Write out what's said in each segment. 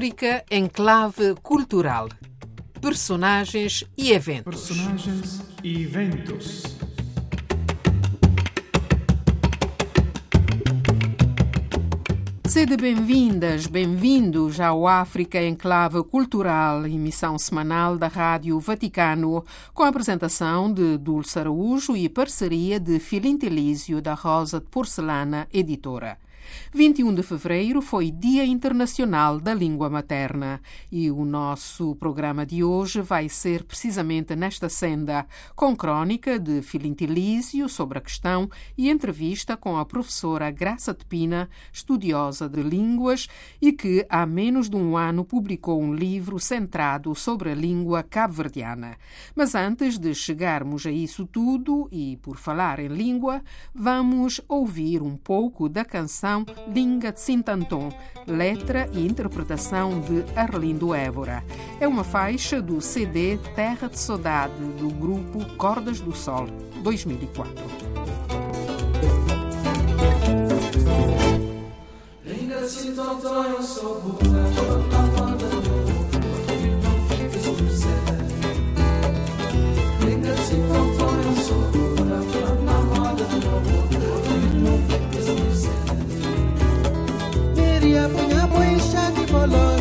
África Enclave Cultural. Personagens e eventos. Personagens e eventos. Sede bem-vindas, bem-vindos ao África Enclave Cultural, emissão semanal da Rádio Vaticano, com a apresentação de Dulce Araújo e parceria de Filintelísio da Rosa de Porcelana Editora. 21 de fevereiro foi Dia Internacional da Língua Materna e o nosso programa de hoje vai ser precisamente nesta senda, com crónica de Filintilísio sobre a questão e entrevista com a professora Graça de Pina, estudiosa de línguas e que há menos de um ano publicou um livro centrado sobre a língua cabo-verdiana. Mas antes de chegarmos a isso tudo e por falar em língua, vamos ouvir um pouco da canção Dinga de Sintanton, letra e interpretação de Arlindo Évora. É uma faixa do CD Terra de Saudade do grupo Cordas do Sol, 2004. Dinga de Sintanton, eu sou punha punha punha de bolonha.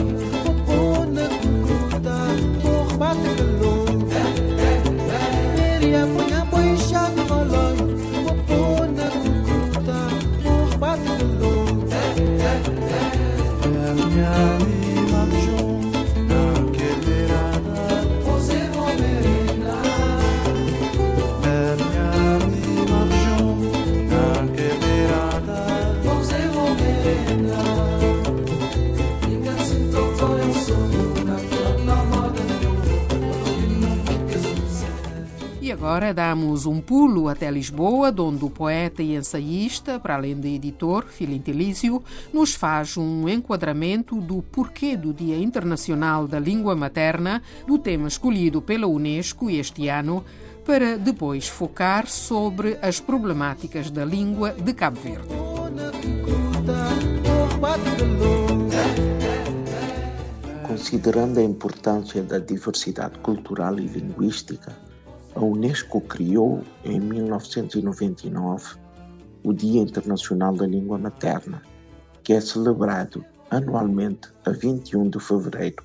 Agora damos um pulo até Lisboa, onde o poeta e ensaísta, para além de editor, Filintilísio, nos faz um enquadramento do porquê do Dia Internacional da Língua Materna, do tema escolhido pela Unesco este ano, para depois focar sobre as problemáticas da língua de Cabo Verde. Considerando a importância da diversidade cultural e linguística, a Unesco criou, em 1999, o Dia Internacional da Língua Materna, que é celebrado anualmente a 21 de fevereiro,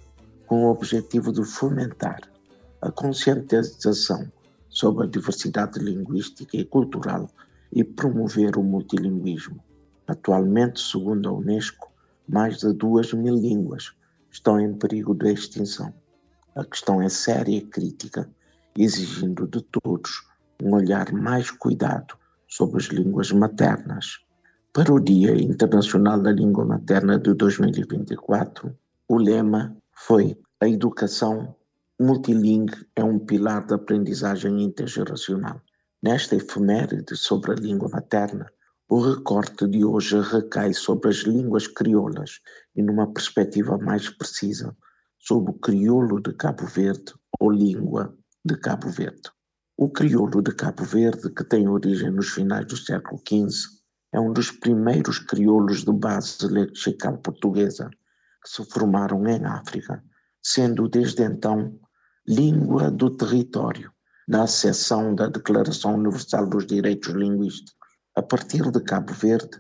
com o objetivo de fomentar a conscientização sobre a diversidade linguística e cultural e promover o multilinguismo. Atualmente, segundo a Unesco, mais de duas mil línguas estão em perigo de extinção. A questão é séria e crítica exigindo de todos um olhar mais cuidado sobre as línguas maternas. Para o Dia Internacional da Língua Materna de 2024, o lema foi A educação multilingue é um pilar da aprendizagem intergeracional. Nesta efeméride sobre a língua materna, o recorte de hoje recai sobre as línguas crioulas e numa perspectiva mais precisa sobre o crioulo de Cabo Verde ou língua de Cabo Verde. O crioulo de Cabo Verde, que tem origem nos finais do século XV, é um dos primeiros crioulos de base lexical portuguesa que se formaram em África, sendo desde então língua do território, na acessão da Declaração Universal dos Direitos Linguísticos. A partir de Cabo Verde,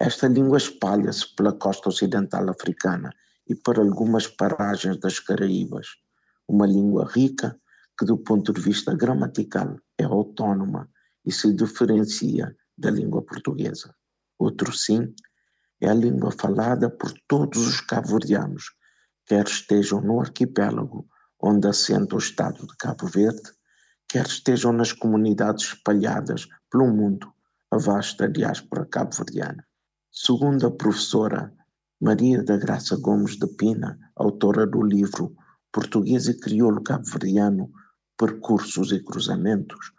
esta língua espalha-se pela costa ocidental africana e para algumas paragens das Caraíbas. Uma língua rica, que, do ponto de vista gramatical, é autónoma e se diferencia da língua portuguesa. Outro sim é a língua falada por todos os cabo-verdianos, quer estejam no arquipélago onde assenta o Estado de Cabo Verde, quer estejam nas comunidades espalhadas pelo mundo, a vasta diáspora cabo-verdiana. Segundo a professora Maria da Graça Gomes de Pina, autora do livro Português e Crioulo Cabo-Verdiano, percursos e cruzamentos,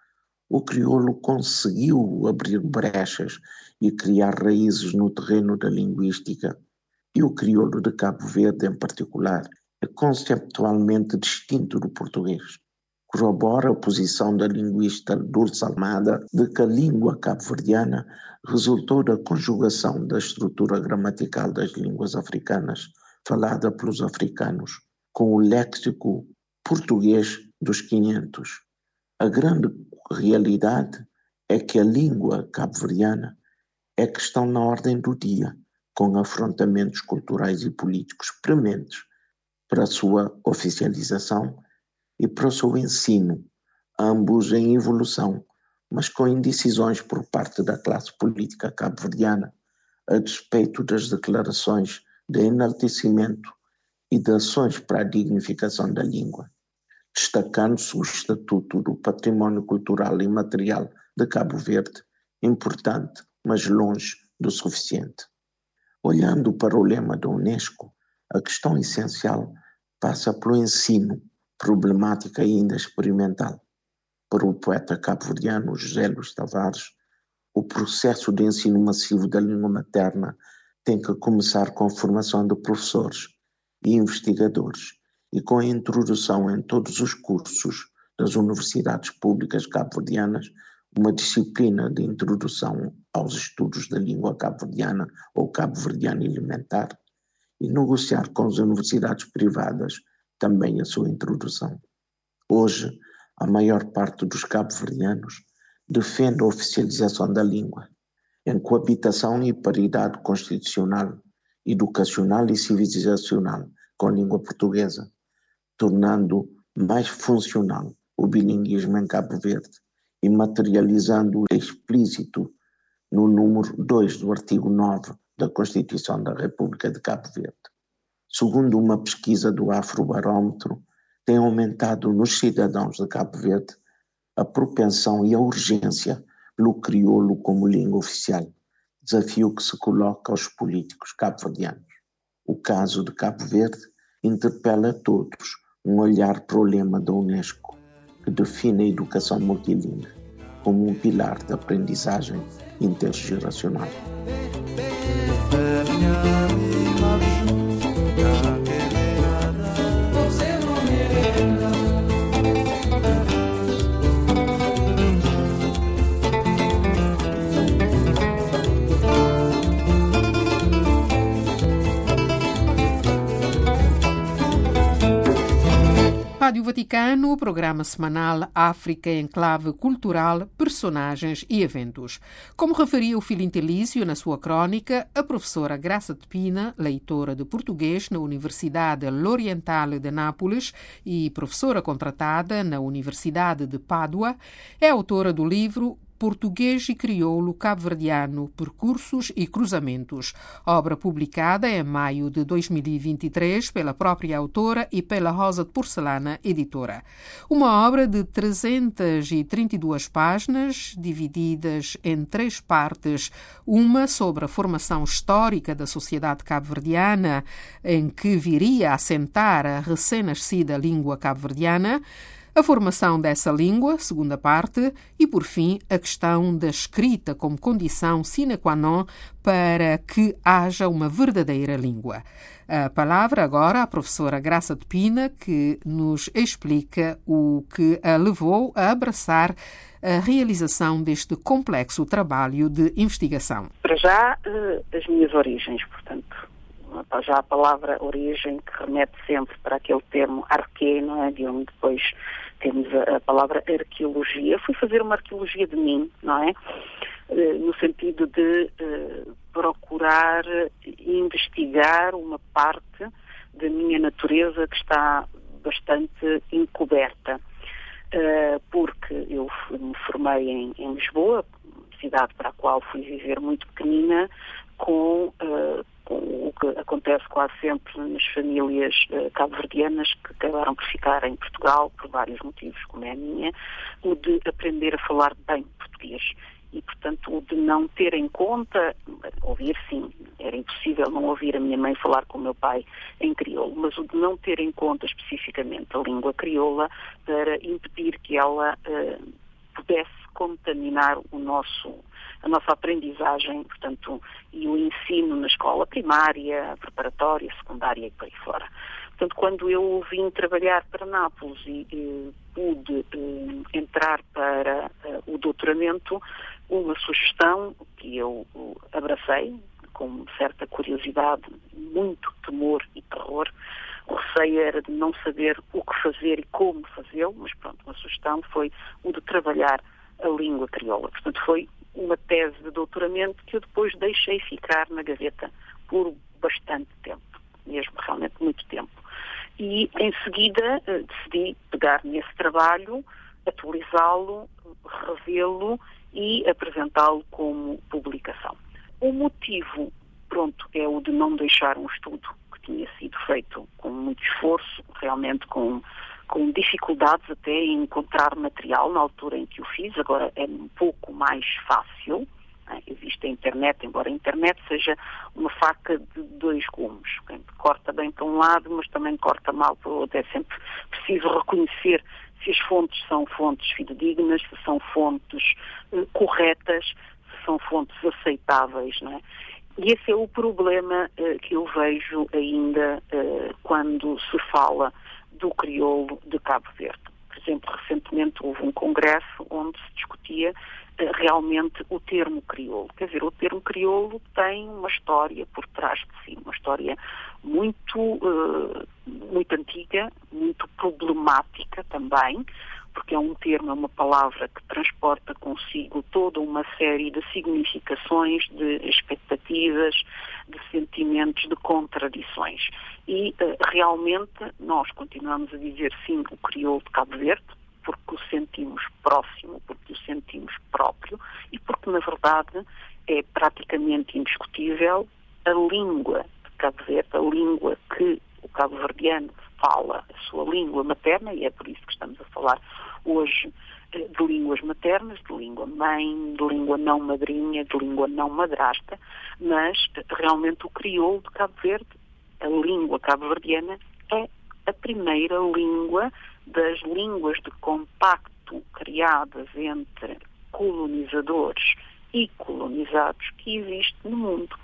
o crioulo conseguiu abrir brechas e criar raízes no terreno da linguística, e o crioulo de Cabo Verde, em particular, é conceptualmente distinto do português. Corrobora a posição da linguista Dulce Almada de que a língua cabo-verdiana resultou da conjugação da estrutura gramatical das línguas africanas falada pelos africanos, com o léxico português dos 500. A grande realidade é que a língua cabo-verdiana é questão na ordem do dia, com afrontamentos culturais e políticos prementes para a sua oficialização e para o seu ensino, ambos em evolução, mas com indecisões por parte da classe política cabo-verdiana, a despeito das declarações de enaltecimento e de ações para a dignificação da língua, destacando-se o Estatuto do Património Cultural e Material de Cabo Verde, importante, mas longe do suficiente. Olhando para o lema da Unesco, a questão essencial passa pelo ensino, problemática ainda experimental. Para o poeta cabo-verdiano José Luís Tavares, o processo de ensino massivo da língua materna tem que começar com a formação de professores e investigadores e com a introdução em todos os cursos das universidades públicas cabo-verdianas uma disciplina de introdução aos estudos da língua cabo-verdiana ou cabo-verdiana elementar e negociar com as universidades privadas também a sua introdução. Hoje, a maior parte dos cabo-verdianos defende a oficialização da língua, em coabitação e paridade constitucional, educacional e civilizacional com a língua portuguesa, tornando mais funcional o bilinguismo em Cabo Verde e materializando explícito no número 2 do artigo 9 da Constituição da República de Cabo Verde. Segundo uma pesquisa do Afrobarómetro, tem aumentado nos cidadãos de Cabo Verde a propensão e a urgência pelo crioulo como língua oficial, desafio que se coloca aos políticos cabo-verdianos. O caso de Cabo Verde interpela todos um olhar para o lema da Unesco, que define a educação multilingüe como um pilar da aprendizagem intergeracional. Rádio Vaticano, programa semanal África em clave cultural, personagens e eventos. Como referia o Filintelício na sua crónica, a professora Graça de Pina, leitora de português na Universidade L'Orientale de Nápoles e professora contratada na Universidade de Pádua, é autora do livro Português e Crioulo Cabo-Verdiano, Percursos e Cruzamentos, obra publicada em maio de 2023 pela própria autora e pela Rosa de Porcelana Editora. Uma obra de 332 páginas, divididas em três partes, uma sobre a formação histórica da sociedade cabo-verdiana, em que viria a assentar a recém-nascida língua cabo-verdiana, a formação dessa língua, segunda parte, e, por fim, a questão da escrita como condição sine qua non para que haja uma verdadeira língua. A palavra agora à professora Graça de Pina, que nos explica o que a levou a abraçar a realização deste complexo trabalho de investigação. Para já, eh, as minhas origens, portanto, já a palavra origem que remete sempre para aquele termo arque, não é? De onde depois temos a, a palavra arqueologia. Fui fazer uma arqueologia de mim, não é? Eh, no sentido de uh, procurar investigar uma parte da minha natureza que está bastante encoberta. Uh, porque eu me formei em, em, Lisboa, cidade para a qual fui viver muito pequenina, com uh, o que acontece quase sempre nas famílias uh, cabo-verdianas que acabaram por ficar em Portugal por vários motivos, como é a minha, o de aprender a falar bem português. E, portanto, o de não ter em conta, ouvir sim, era impossível não ouvir a minha mãe falar com o meu pai em crioulo, mas o de não ter em conta especificamente a língua crioula para impedir que ela uh, pudesse contaminar o nosso a nossa aprendizagem, portanto, e o ensino na escola primária, preparatória, secundária e por aí fora. Portanto, quando eu vim trabalhar para Nápoles e, e pude eh, entrar para eh, o doutoramento, uma sugestão que eu abracei, com certa curiosidade, muito temor e terror. O receio era de não saber o que fazer e como fazê-lo, mas pronto, uma sugestão foi o de trabalhar a língua crioula. Portanto, foi uma tese de doutoramento que eu depois deixei ficar na gaveta por bastante tempo, mesmo realmente muito tempo. E em seguida eh, decidi pegar nesse trabalho, atualizá-lo, revê-lo e apresentá-lo como publicação. O motivo, pronto, é o de não deixar um estudo que tinha sido feito com muito esforço, realmente com, com dificuldades até em encontrar material na altura em que o fiz, agora é um pouco mais fácil. Né? Existe a internet, embora a internet seja uma faca de dois gumes. Corta bem para um lado, mas também corta mal para o outro. É sempre preciso reconhecer se as fontes são fontes fidedignas, se são fontes uh, corretas, se são fontes aceitáveis, não é? E esse é o problema uh, que eu vejo ainda uh, quando se fala do crioulo de Cabo Verde. Por exemplo, recentemente houve um congresso onde se discutia realmente o termo crioulo. Quer dizer, o termo crioulo tem uma história por trás de si, uma história muito, uh, muito antiga, muito problemática também, porque é um termo, é uma palavra que transporta consigo toda uma série de significações, de expectativas, de sentimentos, de contradições. E uh, realmente nós continuamos a dizer sim o crioulo de Cabo Verde, porque o sentimos próximo, porque o sentimos próprio e porque, na verdade, é praticamente indiscutível a língua de Cabo Verde, a língua que o cabo-verdiano fala, a sua língua materna, e é por isso que estamos a falar hoje eh, de línguas maternas, de língua mãe, de língua não madrinha, de língua não madrasta, mas eh, realmente o crioulo de Cabo Verde, a língua cabo-verdiana, é a primeira língua das línguas de compacto criadas entre colonizadores e colonizados que existe no mundo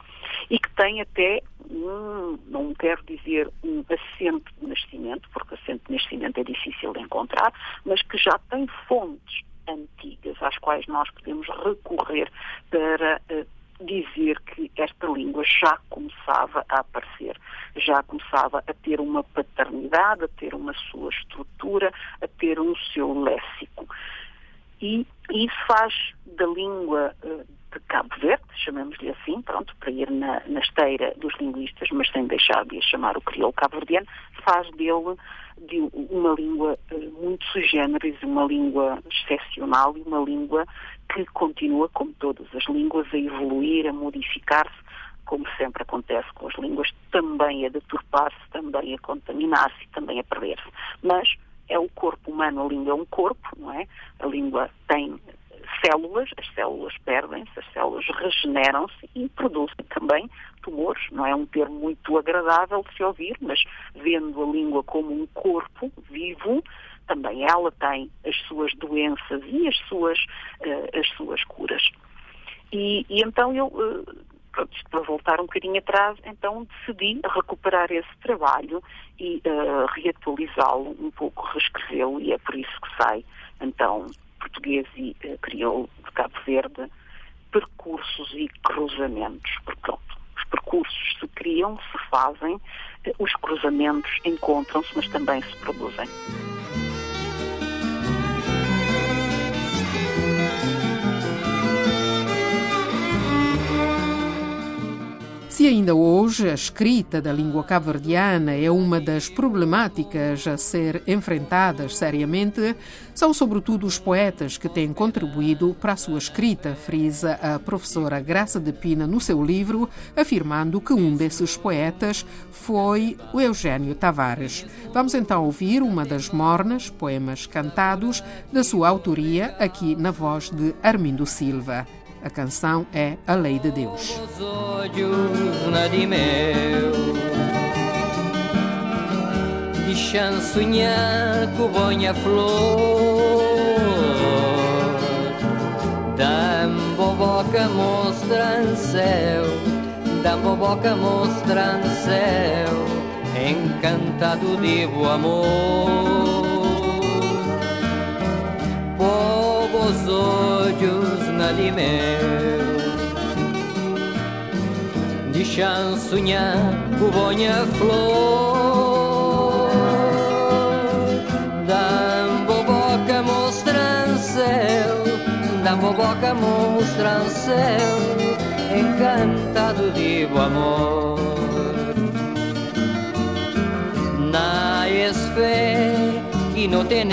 e que tem até um, não quero dizer um assento de nascimento, porque assento de nascimento é difícil de encontrar, mas que já tem fontes antigas às quais nós podemos recorrer para uh, dizer que esta língua já começava a aparecer, já começava a ter uma paternidade, a ter uma sua estrutura, a ter um seu léxico. E isso faz da língua eh, de Cabo Verde, chamemos-lhe assim, pronto, para ir na, na, esteira dos linguistas, mas sem deixar de chamar o crioulo cabo-verdiano, faz dele de uma língua eh, muito sui generis, uma língua excepcional e uma língua que continua, como todas as línguas, a evoluir, a modificar-se, como sempre acontece com as línguas, também a deturpar-se, também a contaminar-se, também a perder-se. Mas é o corpo humano, a língua é um corpo, não é? A língua tem células, as células perdem-se, as células regeneram-se e produzem também tumores. Não é um termo muito agradável de se ouvir, mas vendo a língua como um corpo vivo, também ela tem as suas doenças e as suas, uh, as suas curas. E, e então eu, uh, pronto, para voltar um bocadinho atrás, então decidi recuperar esse trabalho e uh, reatualizá-lo um pouco, reescrevê-lo e é por isso que sai então português e uh, crioulo de Cabo Verde, percursos e cruzamentos. Porque, pronto, os percursos se criam, se fazem, uh, os cruzamentos encontram-se, mas também se produzem. Se ainda hoje a escrita da língua cabo-verdiana é uma das problemáticas a ser enfrentadas seriamente, são sobretudo os poetas que têm contribuído para a sua escrita, frisa a professora Graça de Pina no seu livro, afirmando que um desses poetas foi o Eugênio Tavares. Vamos então ouvir uma das mornas, poemas cantados, da sua autoria, aqui na voz de Armindo Silva. A canção é A Lei de Deus. Os olhos nadimeu Deixam sonhar com bonha flor. Boboca mostra céu Dam boboca mostra céu Encantado de bom amor. Povos olhos meu chansonhar o bonha flor. Dambo boca mostram céu Dambo boca mostram céu Encantado de bom amor. Na fé que não tem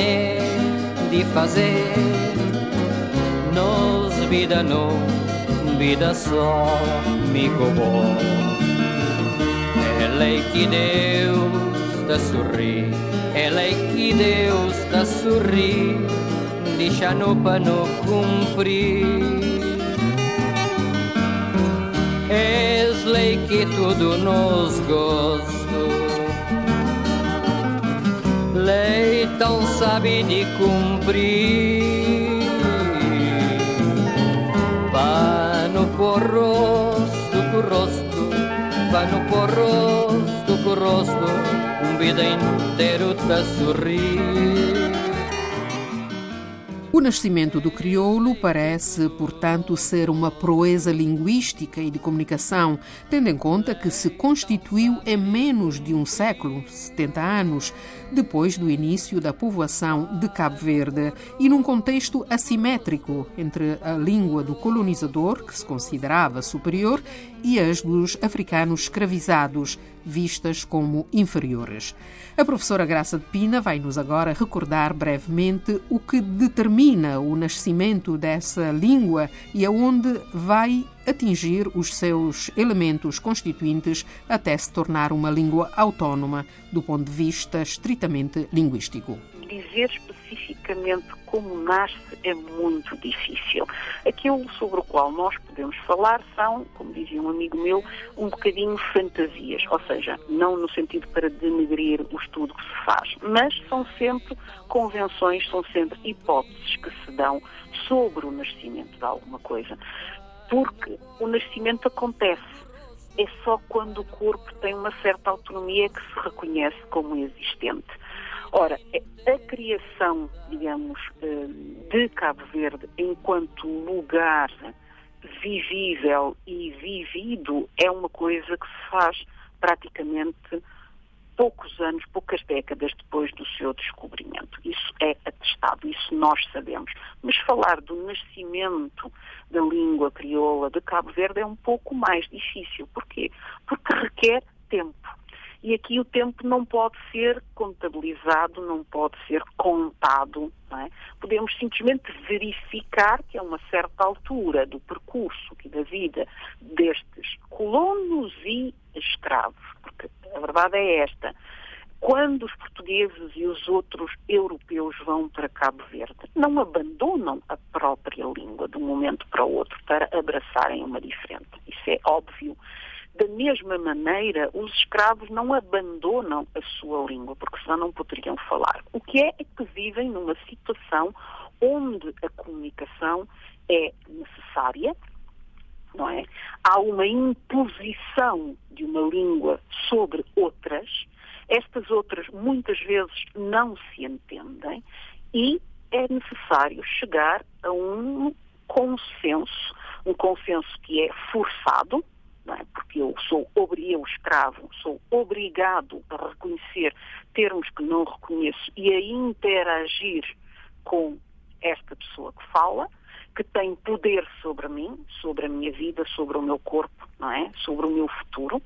de fazer vida não vida só me. Ela é que Deus está sorrir, é que Deus está sorrir, deixa no pano cumprir. És lei que tudo nos gosto, lei tão sabe de cumprir. Rosto com rosto, vano por rosto com rosto, um vida inteiro tá sorrir. O nascimento do crioulo parece, portanto, ser uma proeza linguística e de comunicação, tendo em conta que se constituiu em menos de um século, 70 anos, depois do início da povoação de Cabo Verde e num contexto assimétrico entre a língua do colonizador, que se considerava superior, e as dos africanos escravizados, vistas como inferiores. A professora Graça de Pina vai-nos agora recordar brevemente o que determina o nascimento dessa língua e aonde vai atingir os seus elementos constituintes até se tornar uma língua autónoma do ponto de vista estritamente linguístico. Dizer especificamente como nasce é muito difícil. Aquilo sobre o qual nós podemos falar são, como dizia um amigo meu, um bocadinho fantasias, ou seja, não no sentido para denegrir o estudo que se faz, mas são sempre convenções, são sempre hipóteses que se dão sobre o nascimento de alguma coisa. Porque o nascimento acontece. É só quando o corpo tem uma certa autonomia que se reconhece como existente. Ora, a criação, digamos, eh, de Cabo Verde enquanto lugar vivível e vivido é uma coisa que se faz praticamente poucos anos, poucas décadas depois do seu descobrimento. Isso é atestado, isso nós sabemos. Mas falar do nascimento da língua crioula de Cabo Verde é um pouco mais difícil. Porquê? Porque requer tempo. E aqui o tempo não pode ser contabilizado, não pode ser contado. É? Podemos simplesmente verificar que a uma certa altura do percurso e da vida destes colonos e escravos, porque a verdade é esta, quando os portugueses e os outros europeus vão para Cabo Verde, não abandonam a própria língua de um momento para o outro para abraçarem uma diferente. Isso é óbvio. Da mesma maneira, os escravos não abandonam a sua língua, porque senão não poderiam falar. O que é é que vivem numa situação onde a comunicação é necessária, não é? Há uma imposição de uma língua sobre outras, estas outras muitas vezes não se entendem e é necessário chegar a um consenso, um consenso que é forçado, é? porque eu sou eu escravo, sou obrigado a reconhecer termos que não reconheço e a interagir com esta pessoa que fala, que tem poder sobre mim, sobre a minha vida, sobre o meu corpo, não é? Sobre o meu futuro.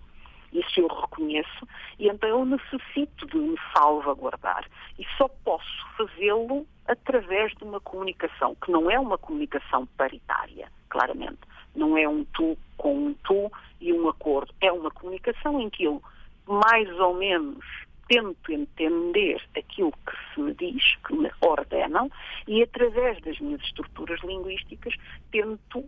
Isso eu reconheço e então eu necessito de me salvaguardar. E só posso fazê-lo através de uma comunicação, que não é uma comunicação paritária, claramente. Não é um tu com um tu e um acordo. É uma comunicação em que eu, mais ou menos, tento entender aquilo que se me diz, que me ordenam, e através das minhas estruturas linguísticas tento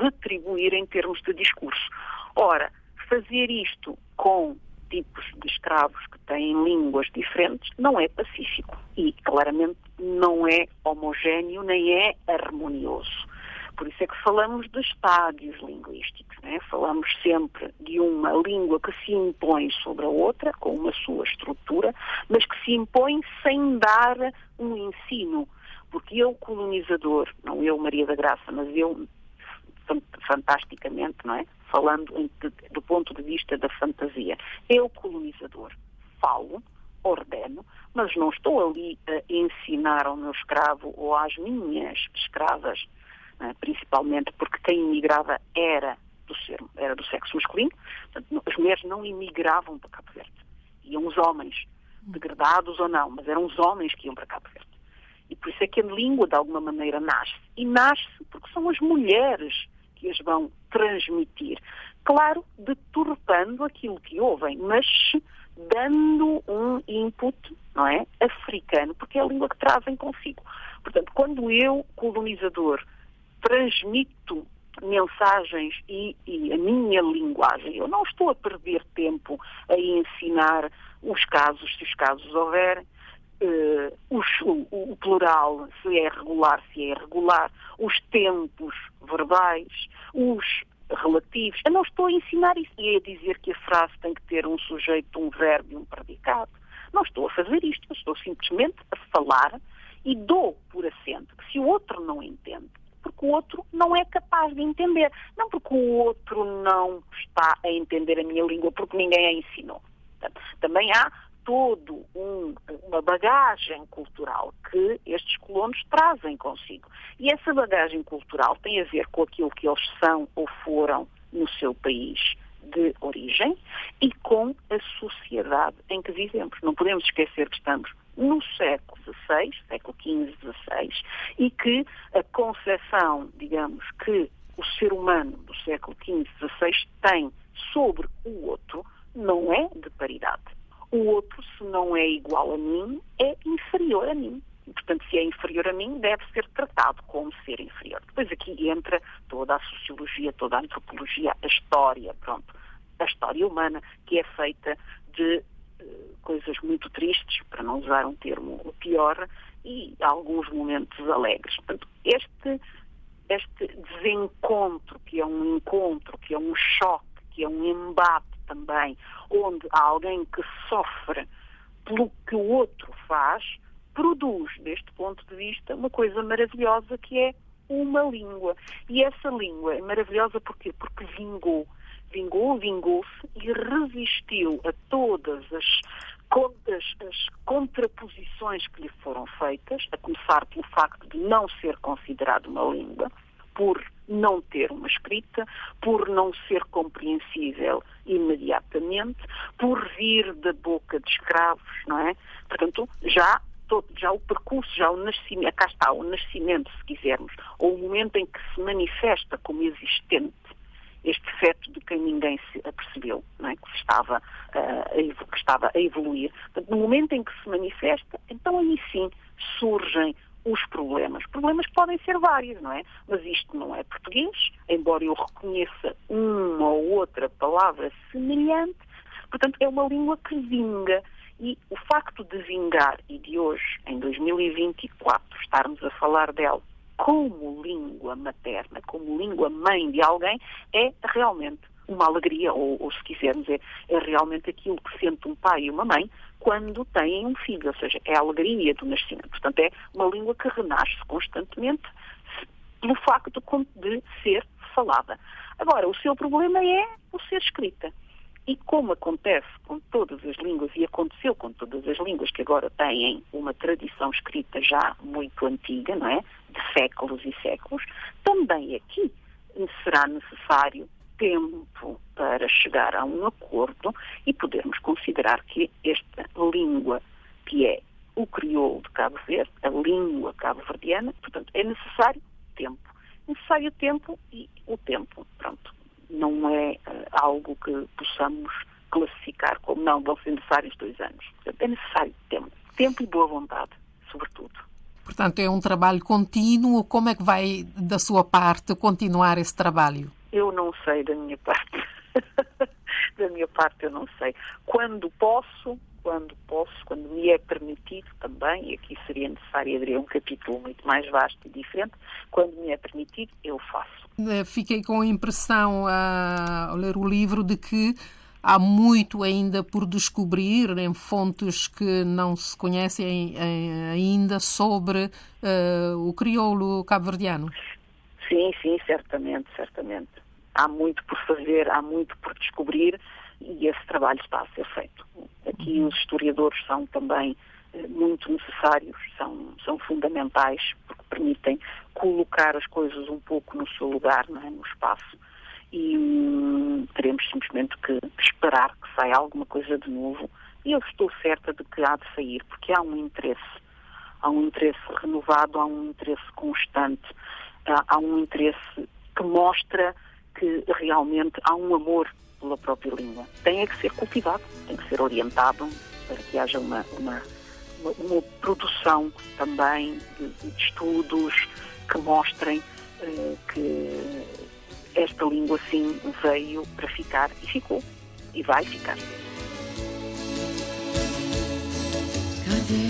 retribuir em termos de discurso. Ora, fazer isto com tipos de escravos que têm línguas diferentes não é pacífico e claramente não é homogéneo nem é harmonioso. Por isso é que falamos de estádios linguísticos. Né? Falamos sempre de uma língua que se impõe sobre a outra, com uma sua estrutura, mas que se impõe sem dar um ensino. Porque eu, colonizador, não eu, Maria da Graça, mas eu, fantasticamente, não é? falando do ponto de vista da fantasia. Eu, colonizador, falo, ordeno, mas não estou ali a ensinar ao meu escravo ou às minhas escravas, principalmente porque quem imigrava era do, ser, era do sexo masculino, portanto, as mulheres não imigravam para Cabo Verde. Iam os homens, degradados ou não, mas eram os homens que iam para Cabo Verde. E por isso é que a língua, de alguma maneira, nasce. E nasce porque são as mulheres que as vão transmitir. Claro, deturpando aquilo que ouvem, mas dando um input, não é, africano, porque é a língua que trazem consigo. Portanto, quando eu, colonizador, transmito mensagens e, e, a minha linguagem, eu não estou a perder tempo a ensinar os casos, se os casos houverem, uh, o, o, plural, se é regular, se é irregular, os tempos verbais, os relativos. Eu não estou a ensinar isso e a dizer que a frase tem que ter um sujeito, um verbo e um predicado. Não estou a fazer isto, eu estou simplesmente a falar e dou por assento que se o outro não entende, porque o outro não é capaz de entender. Não porque o outro não está a entender a minha língua, porque ninguém a ensinou. Também há todo um, uma bagagem cultural que estes colonos trazem consigo. E essa bagagem cultural tem a ver com aquilo que eles são ou foram no seu país de origem e com a sociedade em que vivemos. Não podemos esquecer que estamos no século XVI, século XV, XVI, e que a concepção, digamos, que o ser humano do século XV, XVI tem sobre o outro não é de paridade o outro, se não é igual a mim, é inferior a mim. Portanto, se é inferior a mim, deve ser tratado como ser inferior. Depois aqui entra toda a sociologia, toda a antropologia, a história, pronto. A história humana, que é feita de coisas muito tristes, para não usar um termo pior, e alguns momentos alegres. Portanto, este, este desencontro, que é um encontro, que é um choque, que é um embate, também, onde há alguém que sofre pelo que o outro faz, produz, deste ponto de vista, uma coisa maravilhosa que é uma língua. E essa língua é maravilhosa porquê? Porque vingou. Vingou, vingou-se e resistiu a todas as, as, as contraposições que lhe foram feitas, a começar pelo facto de não ser considerado uma língua, por não ter uma escrita, por não ser compreensível imediatamente, por vir da boca de escravos, não é? Portanto, já todo, já o percurso, já o nascimento, cá está, o nascimento, se quisermos, ou o momento em que se manifesta como existente este feto de quem ninguém se apercebeu, é? que, estava, uh, que estava a evoluir. Portanto, no momento em que se manifesta, então aí sim surgem os problemas. Problemas que podem ser vários, não é? Mas isto não é português, embora eu reconheça uma ou outra palavra semelhante, portanto é uma língua que vinga. E o facto de vingar e de hoje, em 2024, estarmos a falar dela como língua materna, como língua mãe de alguém, é realmente uma alegria, ou, ou se quisermos, é, é realmente aquilo que sente um pai e uma mãe quando têm um filho, ou seja, é a alegria do nascimento. Portanto, é uma língua que renasce constantemente pelo facto de ser falada. Agora, o seu problema é o ser escrita. E como acontece com todas as línguas, e aconteceu com todas as línguas que agora têm uma tradição escrita já muito antiga, não é? De séculos e séculos, também aqui será necessário tempo para chegar a um acordo e podermos considerar que esta língua, que é o crioulo de Cabo Verde, a língua cabo-verdiana, portanto, é necessário tempo. Necessário tempo e o tempo, pronto, não é algo que possamos classificar como não, vão ser necessários dois anos. Portanto, é necessário tempo. Tempo e boa vontade, sobretudo. Portanto, é um trabalho contínuo. Como é que vai, da sua parte, continuar esse trabalho? Eu não sei da minha parte. da minha parte eu não sei. Quando posso, quando posso, quando me é permitido também, e aqui seria necessário abrir um capítulo muito mais vasto e diferente, quando me é permitido, eu faço. Eh, fiquei com a impressão, ao ler o livro, de que há muito ainda por descobrir em fontes que não se conhecem ainda sobre uh, o crioulo cabo-verdiano. Sim, sim, certamente, certamente há muito por fazer, há muito por descobrir e esse trabalho está a ser feito. Aqui os historiadores são também eh, muito necessários, são, são fundamentais, porque permitem colocar as coisas um pouco no seu lugar, é? no espaço. E hum, teremos simplesmente que esperar que saia alguma coisa de novo. E eu estou certa de que há de sair, porque há um interesse. Há um interesse renovado, há um interesse constante, há, há um interesse que mostra que realmente há um amor pela própria língua. Tem é que ser cultivado, tem que ser orientado para que haja uma, uma, uma, uma produção também de, de, estudos que mostrem uh, que esta língua sim veio para ficar e ficou e vai ficar. Cadê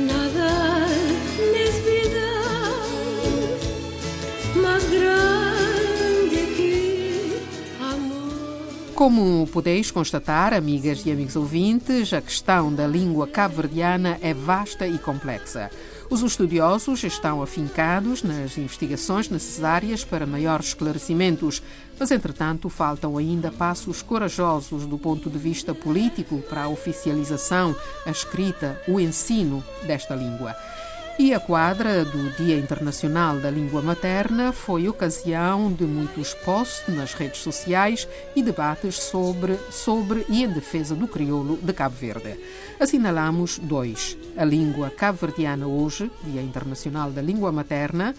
nada nesse vida mais grande Como podeis constatar, amigas e amigos ouvintes, a questão da língua cabo-verdiana é vasta e complexa. Os estudiosos estão afincados nas investigações necessárias para maiores esclarecimentos, mas, entretanto, faltam ainda passos corajosos do ponto de vista político para a oficialização, a escrita, o ensino desta língua. E a quadra do Dia Internacional da Língua Materna foi ocasião de muitos posts nas redes sociais e debates sobre, sobre e em defesa do crioulo de Cabo Verde. Assinalamos dois: a língua cabo-verdiana hoje, Dia Internacional da Língua Materna,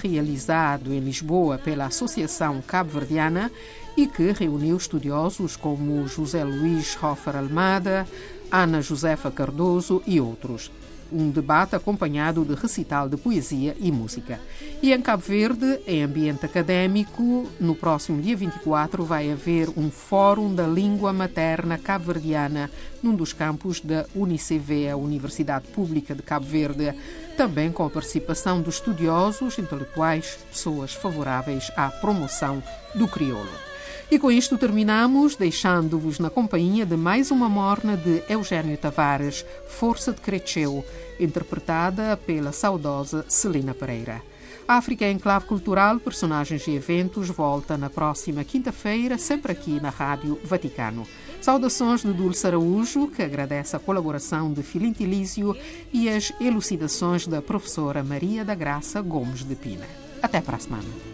realizado em Lisboa pela Associação Cabo-Verdiana e que reuniu estudiosos como José Luís Hoffer Almada, Ana Josefa Cardoso e outros um debate acompanhado de recital de poesia e música. E em Cabo Verde, em ambiente académico, no próximo dia 24 vai haver um Fórum da Língua Materna Cabo-Verdiana num dos campos da UNICV, a Universidade Pública de Cabo Verde, também com a participação de estudiosos, intelectuais, pessoas favoráveis à promoção do crioulo. E com isto terminamos, deixando-vos na companhia de mais uma morna de Eugênio Tavares, Força de Creceu, interpretada pela saudosa Celina Pereira. África Enclave Cultural, Personagens e Eventos volta na próxima quinta-feira, sempre aqui na Rádio Vaticano. Saudações de Dulce Araújo, que agradece a colaboração de Filintilísio e as elucidações da professora Maria da Graça Gomes de Pina. Até para a semana.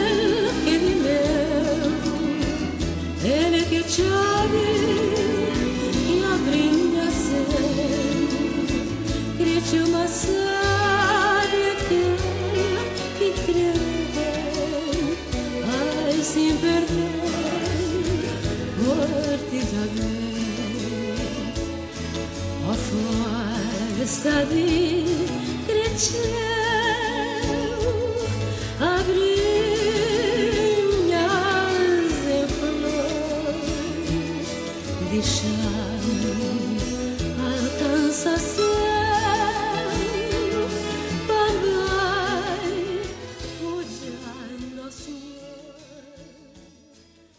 força de